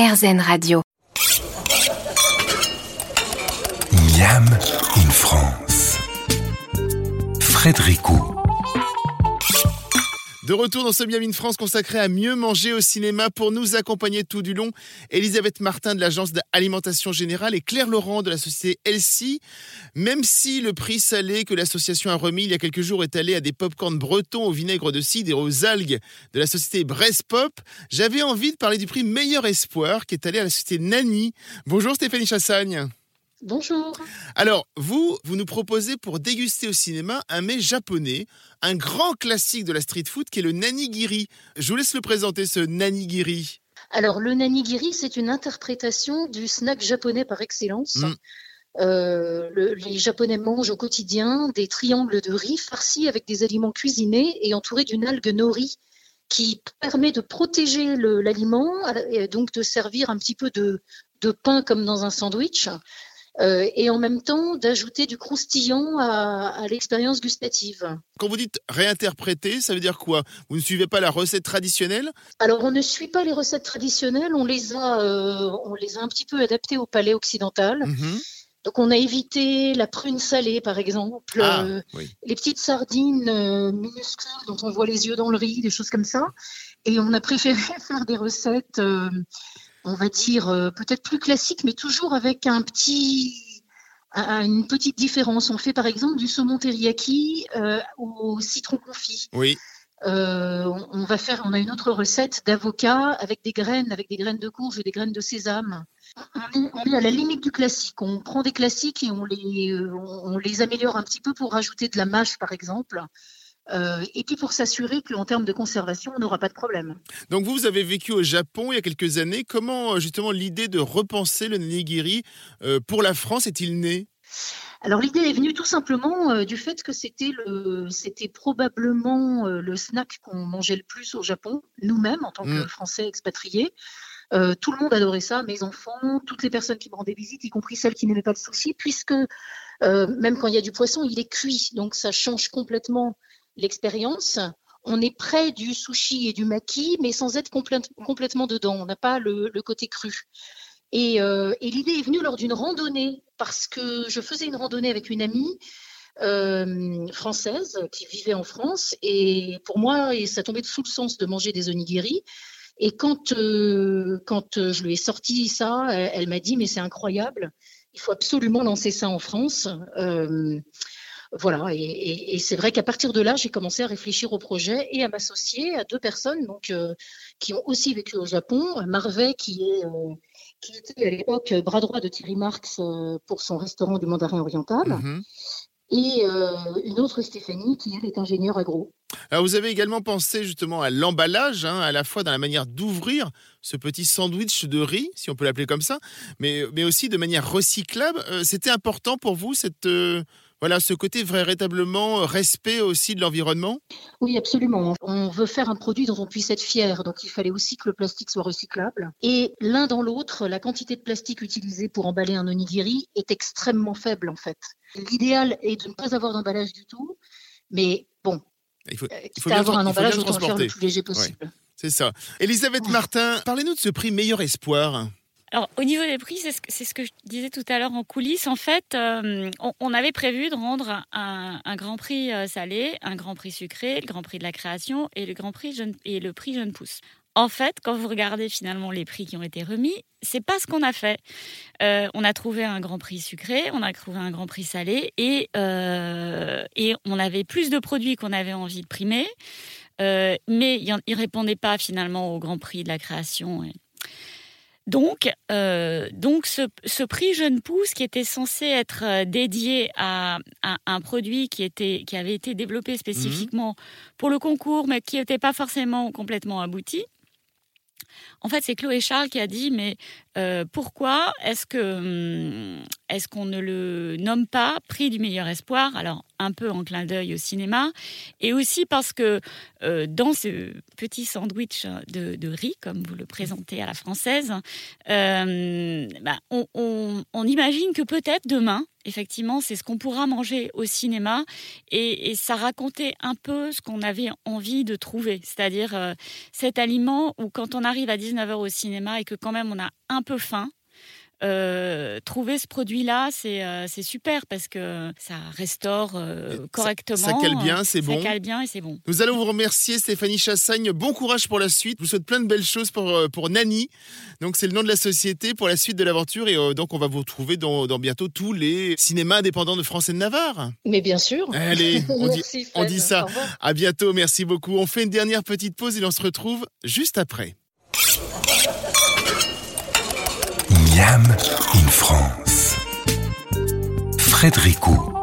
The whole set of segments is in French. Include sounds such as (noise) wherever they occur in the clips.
RZN Radio. Miam in France. Frédéric De retour dans ce Miam in France consacré à mieux manger au cinéma pour nous accompagner tout du long, Elisabeth Martin de l'agence d'alimentation générale et Claire Laurent de la société Elsie. Même si le prix salé que l'association a remis il y a quelques jours est allé à des pop-corn bretons au vinaigre de cidre et aux algues de la société Brest Pop, j'avais envie de parler du prix Meilleur Espoir qui est allé à la société Nani. Bonjour Stéphanie Chassagne. Bonjour. Alors, vous, vous nous proposez pour déguster au cinéma un mets japonais, un grand classique de la street food qui est le nanigiri. Je vous laisse le présenter, ce nanigiri. Alors, le nanigiri, c'est une interprétation du snack japonais par excellence. Mm. Euh, le- les Japonais mangent au quotidien des triangles de riz farcis avec des aliments cuisinés et entourés d'une algue nori qui permet de protéger l'aliment et donc de servir un petit peu de, de pain comme dans un sandwich euh, et en même temps d'ajouter du croustillant à, à l'expérience gustative. Quand vous dites réinterpréter, ça veut dire quoi? Vous ne suivez pas la recette traditionnelle? Alors, on ne suit pas les recettes traditionnelles, on les a, euh, on les a un petit peu adaptées au palais occidental. Mhm. Donc, on a évité la prune salée, par exemple, Ah, euh, oui. les petites sardines euh, minuscules dont on voit les yeux dans le riz, des choses comme ça. Et on a préféré (laughs) faire des recettes, euh, on va dire, euh, peut-être plus classiques, mais toujours avec un petit, un- une petite différence. On fait par exemple du saumon teriyaki euh, au citron confit. Oui. Euh, on, on va faire, on a une autre recette d'avocat avec des graines, avec des graines de courge et des graines de sésame. On est, on est à la limite du classique. On prend des classiques et on les, on les améliore un petit peu pour rajouter de la mâche, par exemple. Euh, et puis pour s'assurer qu'en termes de conservation, on n'aura pas de problème. Donc vous, vous avez vécu au Japon il y a quelques années. Comment euh, justement l'idée de repenser le nanigiri euh, pour la France est-il née Alors l'idée est venue tout simplement euh, du fait que c'était le, c'était probablement euh, le snack qu'on mangeait le plus au Japon, nous-mêmes en tant que Mm. Français expatriés. Euh, tout le monde adorait ça, mes enfants, toutes les personnes qui me rendaient visite, y compris celles qui n'aimaient pas le sushi, puisque même quand il y a du poisson, il est cuit, donc ça change complètement l'expérience. On est près du sushi et du maki, mais sans être complète- complètement dedans. On n'a pas le, côté cru. Et, euh, et l'idée est venue lors d'une randonnée, parce que je faisais une randonnée avec une amie euh, française qui vivait en France. Et pour moi, ça tombait sous le sens de manger des onigiri. Et quand, euh, quand je lui ai sorti ça, elle, m'a dit, mais c'est incroyable, il faut absolument lancer ça en France. Voilà, et, et- et c'est vrai qu'à partir de là, j'ai commencé à réfléchir au projet et à m'associer à deux personnes donc, euh, qui ont aussi vécu au Japon. Marvet, qui, est, euh, qui était à l'époque bras droit de Thierry Marx euh, pour son restaurant du Mandarin Oriental, Mhm. et euh, une autre Stéphanie, qui elle est ingénieure agro. Alors vous avez également pensé justement à l'emballage, hein, à la fois dans la manière d'ouvrir ce petit sandwich de riz, si on peut l'appeler comme ça, mais, mais aussi de manière recyclable. Euh, C'était important pour vous cette, euh, voilà, ce côté véritablement respect aussi de l'environnement? Oui, absolument. On veut faire un produit dont on puisse être fier, donc il fallait aussi que le plastique soit recyclable. Et l'un dans l'autre, la quantité de plastique utilisée pour emballer un onigiri est extrêmement faible en fait. L'idéal est de ne pas avoir d'emballage du tout, mais bon, Il faut, euh, il faut bien, avoir un emballage, autant le faire le plus léger possible. C'est ça. Elisabeth Martin, parlez-nous de ce prix Meilleur Espoir. Alors, au niveau des prix, c'est ce, que- je disais tout à l'heure en coulisses. En fait, euh, on, avait prévu de rendre un, grand prix euh, salé, un grand prix sucré, le grand prix de la création et le grand prix jeune, et le prix jeune pousse. En fait, quand vous regardez finalement les prix qui ont été remis, c'est pas ce qu'on a fait. Euh, on a trouvé un grand prix sucré, on a trouvé un grand prix salé et, et on avait plus de produits qu'on avait envie de primer, mais ils ne répondaient pas finalement au grand prix de la création. Donc, euh, donc ce, ce prix Jeune Pousse, qui était censé être euh, dédié à, à un produit qui, était, qui avait été développé spécifiquement pour le concours, mais qui n'était pas forcément complètement abouti, en fait, c'est Chloé Charles qui a dit, mais Euh, pourquoi est-ce que hum, est-ce qu'on ne le nomme pas prix du meilleur espoir? Alors un peu en clin d'œil au cinéma, et aussi parce que euh, dans ce petit sandwich de, riz, comme vous le présentez à la française, euh, bah, on, imagine que peut-être demain, effectivement, c'est ce qu'on pourra manger au cinéma, et, ça racontait un peu ce qu'on avait envie de trouver, c'est-à-dire euh, cet aliment où quand on arrive à 19h au cinéma et que quand même on a un peu faim, euh, trouver ce produit-là, euh, c'est super parce que ça restaure euh, correctement. Ça, cale bien, c'est bon. Ça cale bien et c'est bon. Nous allons vous remercier, Stéphanie Chassagne. Bon courage pour la suite. Je vous souhaite plein de belles choses pour, pour Nani. Donc, c'est le nom de la société pour la suite de l'aventure. Et donc, on va vous retrouver dans, dans, bientôt tous les cinémas indépendants de France et de Navarre. Mais bien sûr. Allez, (laughs) on, dit, on dit ça. À bientôt. Merci beaucoup. On fait une dernière petite pause et on se retrouve juste après. Miam in France. Frédéricot.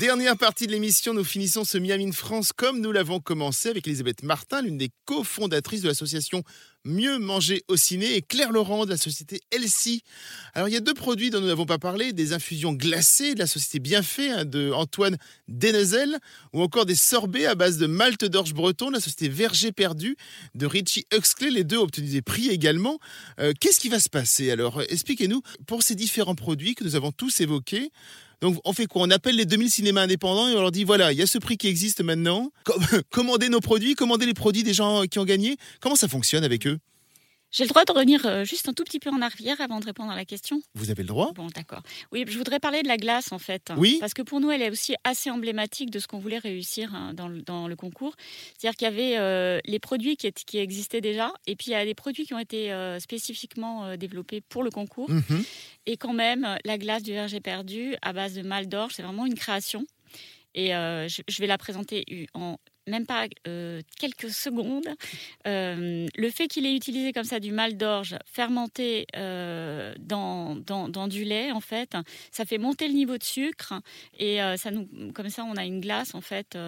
Dernière partie de l'émission, nous finissons ce Miami in France comme nous l'avons commencé avec Elisabeth Martin, l'une des cofondatrices de l'association Mieux manger au ciné, et Claire Laurent de la société Elsie. Alors il y a deux produits dont nous n'avons pas parlé, des infusions glacées de la société Bienfait hein, de Antoine Denezel, ou encore des sorbets à base de malte d'orge breton de la société Verger Perdu de Richie Huxley. Les deux ont obtenu des prix également. Euh, qu'est-ce qui va se passer alors? Expliquez-nous pour ces différents produits que nous avons tous évoqués. Donc on fait quoi? On appelle les 2000 cinémas indépendants et on leur dit voilà, il y a ce prix qui existe maintenant. (laughs) Commandez nos produits, commandez les produits des gens qui ont gagné. Comment ça fonctionne avec eux? J'ai le droit de revenir euh, juste un tout petit peu en arrière avant de répondre à la question Vous avez le droit Bon, d'accord. Oui, je voudrais parler de la glace en fait. Oui. Parce que pour nous, elle est aussi assez emblématique de ce qu'on voulait réussir hein, dans, le, dans le concours. C'est-à-dire qu'il y avait euh, les produits qui, qui, existaient déjà et puis il y a des produits qui ont été euh, spécifiquement développés pour le concours. Mhm. Et quand même, la glace du verger perdu à base de mal d'orge, c'est vraiment une création. Et je, je, vais la présenter en même pas euh, quelques secondes. Euh, le fait qu'il ait utilisé comme ça du mal d'orge fermenté euh, dans, dans, du lait, en fait, ça fait monter le niveau de sucre et ça nous, comme ça, on a une glace en fait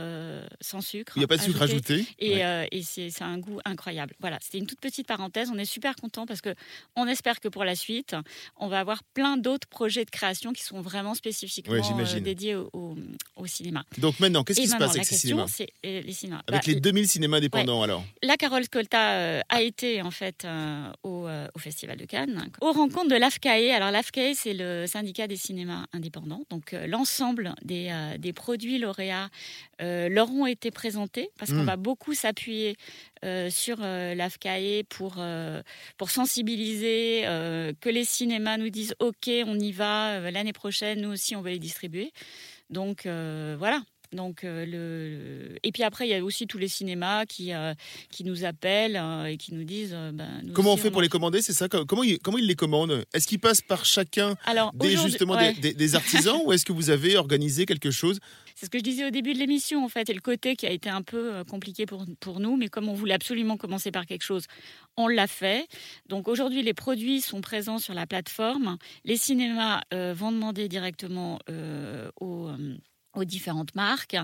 sans sucre. Il n'y a pas de sucre ajouté? Et, et c'est un goût incroyable. Voilà, c'était une toute petite parenthèse. On est super content parce que on espère que pour la suite, on va avoir plein d'autres projets de création qui sont vraiment spécifiquement dédiés au, au, cinéma. Donc maintenant, qu'est-ce qui se passe avec ces cinémas avec les 2000 bah, cinémas indépendants, alors? La Carole Scolta euh, a été en fait euh, au, euh, au, Festival de Cannes, aux rencontres de l'AFCAE. Alors l'AFCAE, c'est le syndicat des cinémas indépendants. Donc l'ensemble des, des, produits lauréats leur ont été présentés parce qu'on hmm. va beaucoup s'appuyer sur l'AFCAE pour, pour sensibiliser, que les cinémas nous disent OK, on y va, l'année prochaine, nous aussi, on va les distribuer. Donc voilà, donc, euh, le... Et puis après, il y a aussi tous les cinémas qui, euh, qui nous appellent euh, et qui nous disent. Ben, comment on fait pour les commander C'est ça? Comment ils, comment ils les commandent? Est-ce qu'ils passent par chacun des, justement des, artisans (laughs) ou est-ce que vous avez organisé quelque chose C'est ce que je disais au début de l'émission, en fait. Et le côté qui a été un peu compliqué pour, pour nous, mais comme on voulait absolument commencer par quelque chose, on l'a fait. Donc aujourd'hui, les produits sont présents sur la plateforme. Les cinémas vont demander directement aux aux différentes marques.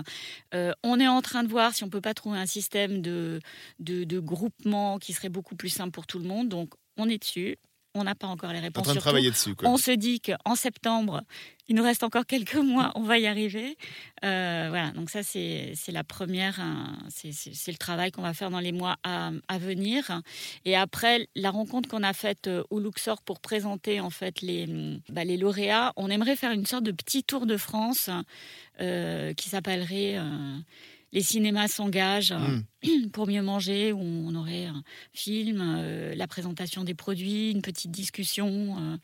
Euh, on est en train de voir si on peut pas trouver un système de, de, groupement qui serait beaucoup plus simple pour tout le monde. Donc, on est dessus. On n'a pas encore les réponses. En train de travailler dessus. On se dit qu'en septembre, il nous reste encore quelques (laughs) mois, on va y arriver. Euh, voilà, donc ça c'est la première, hein, c'est le travail qu'on va faire dans les mois à, venir. Et après la rencontre qu'on a faite euh, au Luxor pour présenter en fait les, bah, les lauréats, on aimerait faire une sorte de petit tour de France euh, qui s'appellerait les cinémas s'engagent hmm. (clears throat) pour mieux manger, où on aurait un film, euh, la présentation des produits, une petite discussion, euh,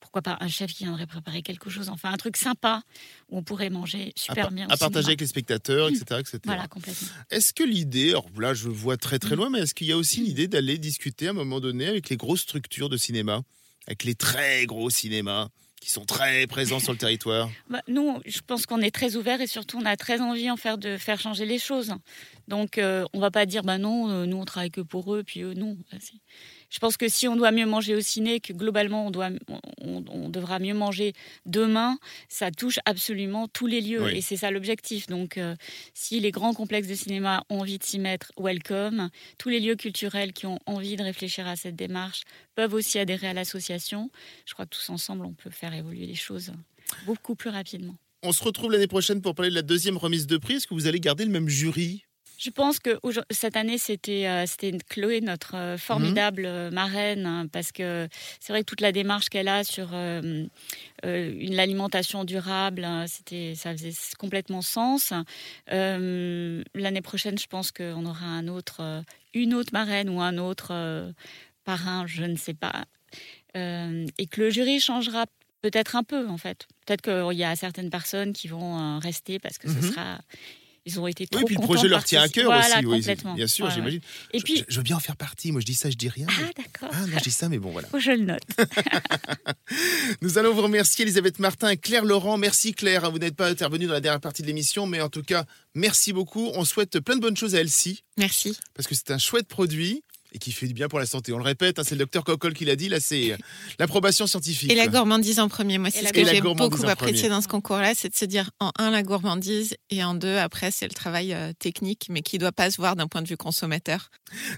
pourquoi pas un chef qui viendrait préparer quelque chose, enfin un truc sympa où on pourrait manger super bien. À partager avec les spectateurs, etc. etc. Voilà, complètement. Est-ce que l'idée, alors là je vois très très loin, mais est-ce qu'il y a aussi l'idée d'aller discuter à un moment donné avec les grosses structures de cinéma, avec les très gros cinémas? Qui sont très présents sur le territoire (laughs) bah, Nous, je pense qu'on est très ouvert et surtout on a très envie en faire de faire changer les choses. Donc on euh, on va pas dire bah non, euh, nous on travaille que pour eux, puis eux non. Je pense que si on doit mieux manger au ciné, que globalement on, doit, on, devra mieux manger demain, ça touche absolument tous les lieux et c'est ça l'objectif. Donc euh, si les grands complexes de cinéma ont envie de s'y mettre, welcome. Tous les lieux culturels qui ont envie de réfléchir à cette démarche peuvent aussi adhérer à l'association. Je crois que tous ensemble, on peut faire évoluer les choses beaucoup plus rapidement. On se retrouve l'année prochaine pour parler de la deuxième remise de prix. Est-ce que vous allez garder le même jury? Je pense que cette année, c'était euh, Chloé, notre euh, formidable mhm. euh, marraine, hein, parce que c'est vrai que toute la démarche qu'elle a sur l'alimentation durable, hein, c'était, ça faisait complètement sens. L'année prochaine, je pense qu'on aura un autre, une autre marraine ou un autre parrain, je ne sais pas. et que le jury changera peut-être un peu, en fait. Peut-être qu'il y a certaines personnes qui vont rester parce que ce mhm. sera ils ont été trop Oui, puis le projet leur tient à cœur aussi. Complètement. bien sûr, j'imagine. Et je, puis, je, veux bien en faire partie. Moi, je dis ça, je dis rien. Ah, d'accord. Ah, non, je dis ça, mais bon, voilà. je le note. (laughs) Nous allons vous remercier, Elisabeth Martin et Claire Laurent. Merci, Claire. Vous n'êtes pas intervenue dans la dernière partie de l'émission, mais en tout cas, merci beaucoup. On souhaite plein de bonnes choses à Elsie. Merci. Parce que c'est un chouette produit et qui fait du bien pour la santé. On le répète, hein, c'est le docteur Coccol qui l'a dit, là c'est euh, l'approbation scientifique. Et la gourmandise en premier, moi c'est ce que j'ai beaucoup apprécié dans ce concours-là, c'est de se dire en un la gourmandise et en deux après c'est le travail euh, technique mais qui ne doit pas se voir d'un point de vue consommateur.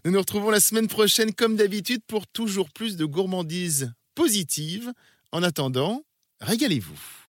Nous nous retrouvons la semaine prochaine comme d'habitude pour toujours plus de gourmandise positive. En attendant, régalez-vous.